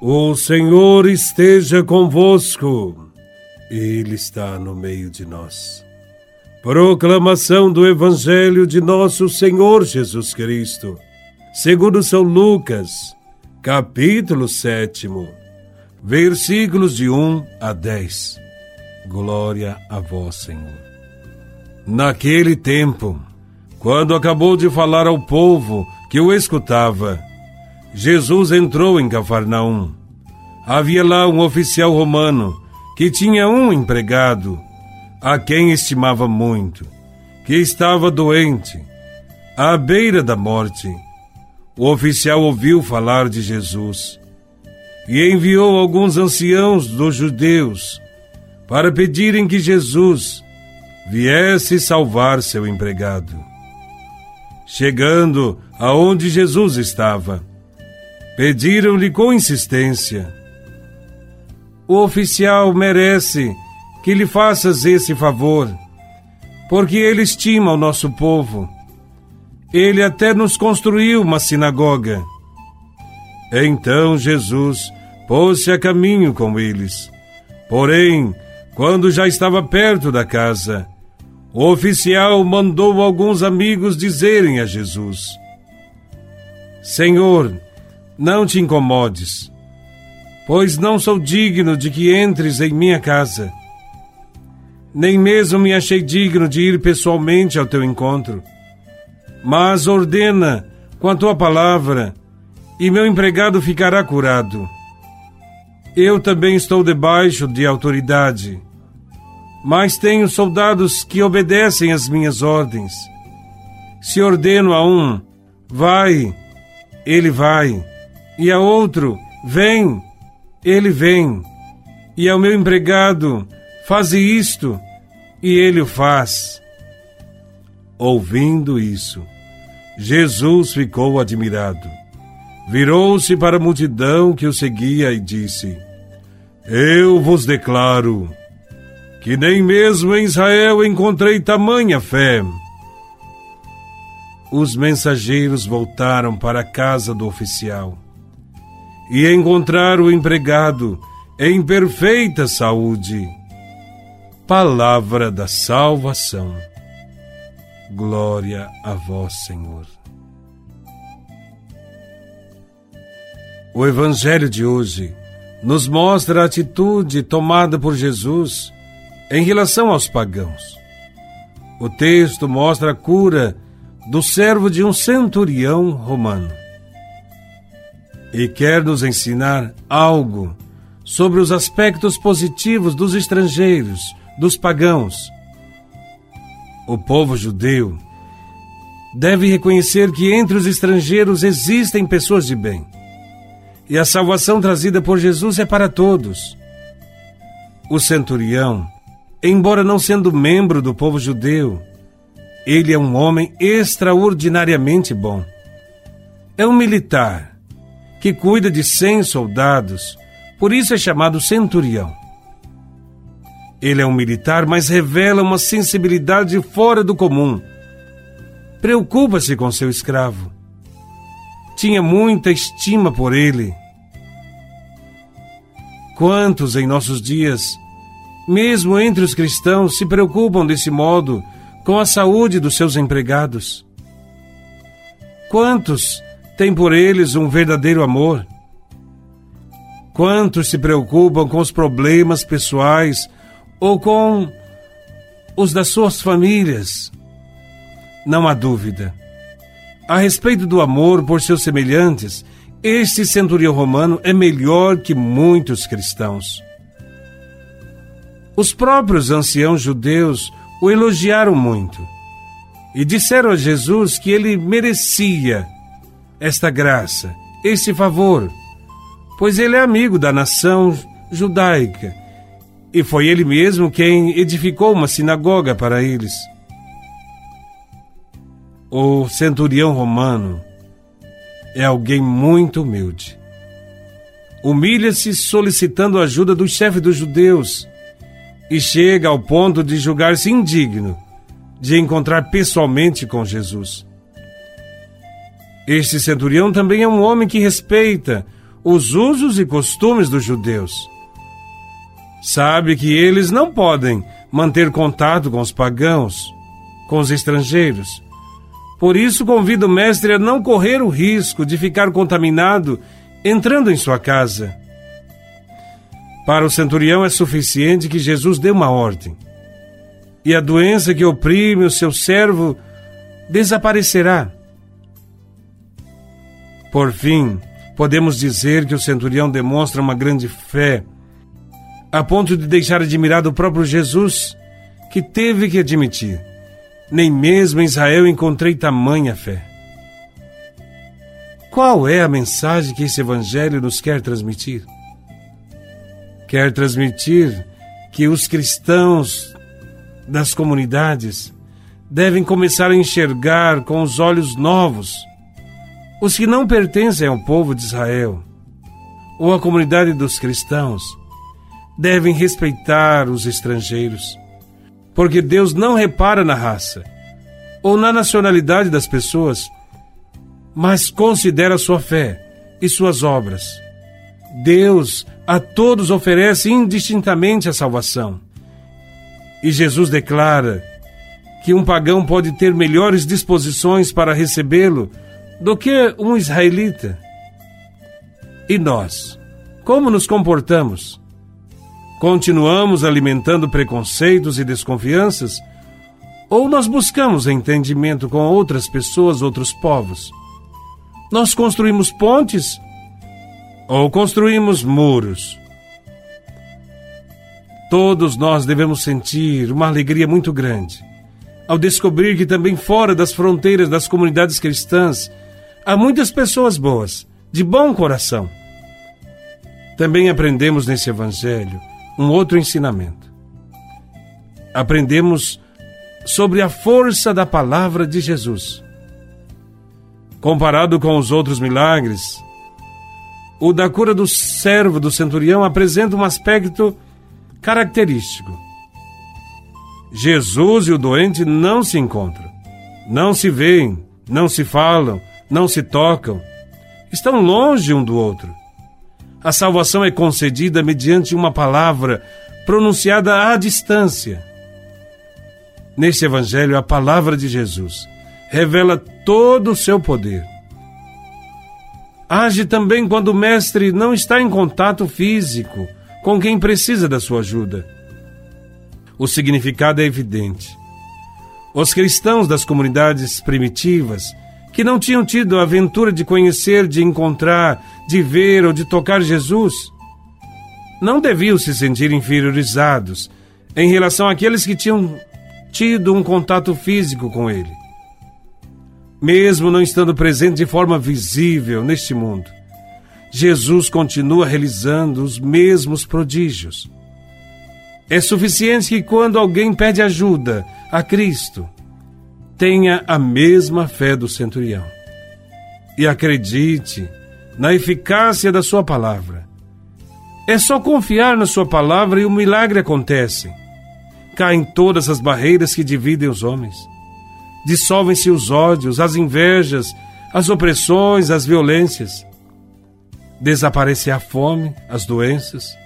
O Senhor esteja convosco, Ele está no meio de nós. Proclamação do Evangelho de Nosso Senhor Jesus Cristo, segundo São Lucas, capítulo 7, versículos de 1 a 10. Glória a Vós, Senhor. Naquele tempo, quando acabou de falar ao povo que o escutava, Jesus entrou em Cafarnaum. Havia lá um oficial romano que tinha um empregado, a quem estimava muito, que estava doente, à beira da morte. O oficial ouviu falar de Jesus e enviou alguns anciãos dos judeus para pedirem que Jesus viesse salvar seu empregado. Chegando aonde Jesus estava, Pediram-lhe com insistência: O oficial merece que lhe faças esse favor, porque ele estima o nosso povo. Ele até nos construiu uma sinagoga. Então Jesus pôs-se a caminho com eles. Porém, quando já estava perto da casa, o oficial mandou alguns amigos dizerem a Jesus: Senhor, não te incomodes, pois não sou digno de que entres em minha casa. Nem mesmo me achei digno de ir pessoalmente ao teu encontro. Mas ordena com a tua palavra, e meu empregado ficará curado. Eu também estou debaixo de autoridade, mas tenho soldados que obedecem às minhas ordens. Se ordeno a um, vai, ele vai e a outro: Vem, ele vem. E ao meu empregado: Faze isto, e ele o faz. Ouvindo isso, Jesus ficou admirado. Virou-se para a multidão que o seguia e disse: Eu vos declaro que nem mesmo em Israel encontrei tamanha fé. Os mensageiros voltaram para a casa do oficial e encontrar o empregado em perfeita saúde. Palavra da salvação. Glória a vós, Senhor. O Evangelho de hoje nos mostra a atitude tomada por Jesus em relação aos pagãos. O texto mostra a cura do servo de um centurião romano e quer nos ensinar algo sobre os aspectos positivos dos estrangeiros, dos pagãos. O povo judeu deve reconhecer que entre os estrangeiros existem pessoas de bem. E a salvação trazida por Jesus é para todos. O centurião, embora não sendo membro do povo judeu, ele é um homem extraordinariamente bom. É um militar que cuida de cem soldados, por isso é chamado centurião. Ele é um militar, mas revela uma sensibilidade fora do comum. Preocupa-se com seu escravo. Tinha muita estima por ele. Quantos em nossos dias, mesmo entre os cristãos, se preocupam desse modo com a saúde dos seus empregados? Quantos tem por eles um verdadeiro amor. Quantos se preocupam com os problemas pessoais ou com os das suas famílias? Não há dúvida. A respeito do amor por seus semelhantes, este centurião romano é melhor que muitos cristãos. Os próprios anciãos judeus o elogiaram muito e disseram a Jesus que ele merecia esta graça, este favor, pois ele é amigo da nação judaica e foi ele mesmo quem edificou uma sinagoga para eles. O centurião romano é alguém muito humilde. Humilha-se solicitando a ajuda do chefe dos judeus e chega ao ponto de julgar-se indigno de encontrar pessoalmente com Jesus. Este centurião também é um homem que respeita os usos e costumes dos judeus. Sabe que eles não podem manter contato com os pagãos, com os estrangeiros. Por isso, convido o mestre a não correr o risco de ficar contaminado entrando em sua casa. Para o centurião é suficiente que Jesus dê uma ordem, e a doença que oprime o seu servo desaparecerá. Por fim, podemos dizer que o centurião demonstra uma grande fé, a ponto de deixar admirado o próprio Jesus, que teve que admitir: nem mesmo em Israel encontrei tamanha fé. Qual é a mensagem que esse evangelho nos quer transmitir? Quer transmitir que os cristãos das comunidades devem começar a enxergar com os olhos novos os que não pertencem ao povo de Israel ou à comunidade dos cristãos devem respeitar os estrangeiros, porque Deus não repara na raça ou na nacionalidade das pessoas, mas considera sua fé e suas obras. Deus a todos oferece indistintamente a salvação. E Jesus declara que um pagão pode ter melhores disposições para recebê-lo do que um israelita. E nós, como nos comportamos? Continuamos alimentando preconceitos e desconfianças? Ou nós buscamos entendimento com outras pessoas, outros povos? Nós construímos pontes ou construímos muros? Todos nós devemos sentir uma alegria muito grande ao descobrir que também fora das fronteiras das comunidades cristãs há muitas pessoas boas, de bom coração. Também aprendemos nesse Evangelho um outro ensinamento. Aprendemos sobre a força da palavra de Jesus. Comparado com os outros milagres, o da cura do servo do centurião apresenta um aspecto característico. Jesus e o doente não se encontram, não se veem, não se falam, não se tocam, estão longe um do outro. A salvação é concedida mediante uma palavra pronunciada à distância. Neste Evangelho, a palavra de Jesus revela todo o seu poder. Age também quando o Mestre não está em contato físico com quem precisa da sua ajuda. O significado é evidente. Os cristãos das comunidades primitivas, que não tinham tido a aventura de conhecer, de encontrar, de ver ou de tocar Jesus, não deviam se sentir inferiorizados em relação àqueles que tinham tido um contato físico com ele. Mesmo não estando presente de forma visível neste mundo, Jesus continua realizando os mesmos prodígios. É suficiente que quando alguém pede ajuda a Cristo, tenha a mesma fé do centurião e acredite na eficácia da sua palavra. É só confiar na sua palavra e o milagre acontece. Caem todas as barreiras que dividem os homens. Dissolvem-se os ódios, as invejas, as opressões, as violências desaparece a fome, as doenças,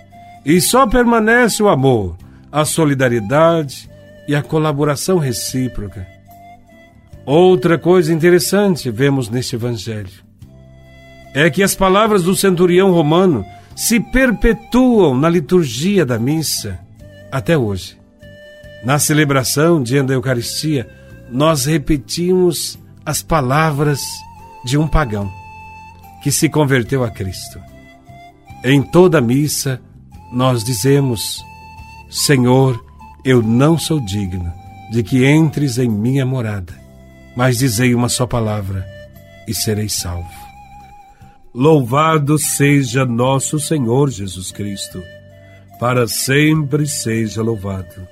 e só permanece o amor, a solidariedade e a colaboração recíproca. Outra coisa interessante vemos neste Evangelho é que as palavras do centurião romano se perpetuam na liturgia da missa até hoje. Na celebração diante da Eucaristia, nós repetimos as palavras de um pagão que se converteu a Cristo. Em toda missa, nós dizemos: Senhor, eu não sou digno de que entres em minha morada, mas dizei uma só palavra e serei salvo. Louvado seja nosso Senhor Jesus Cristo, para sempre seja louvado.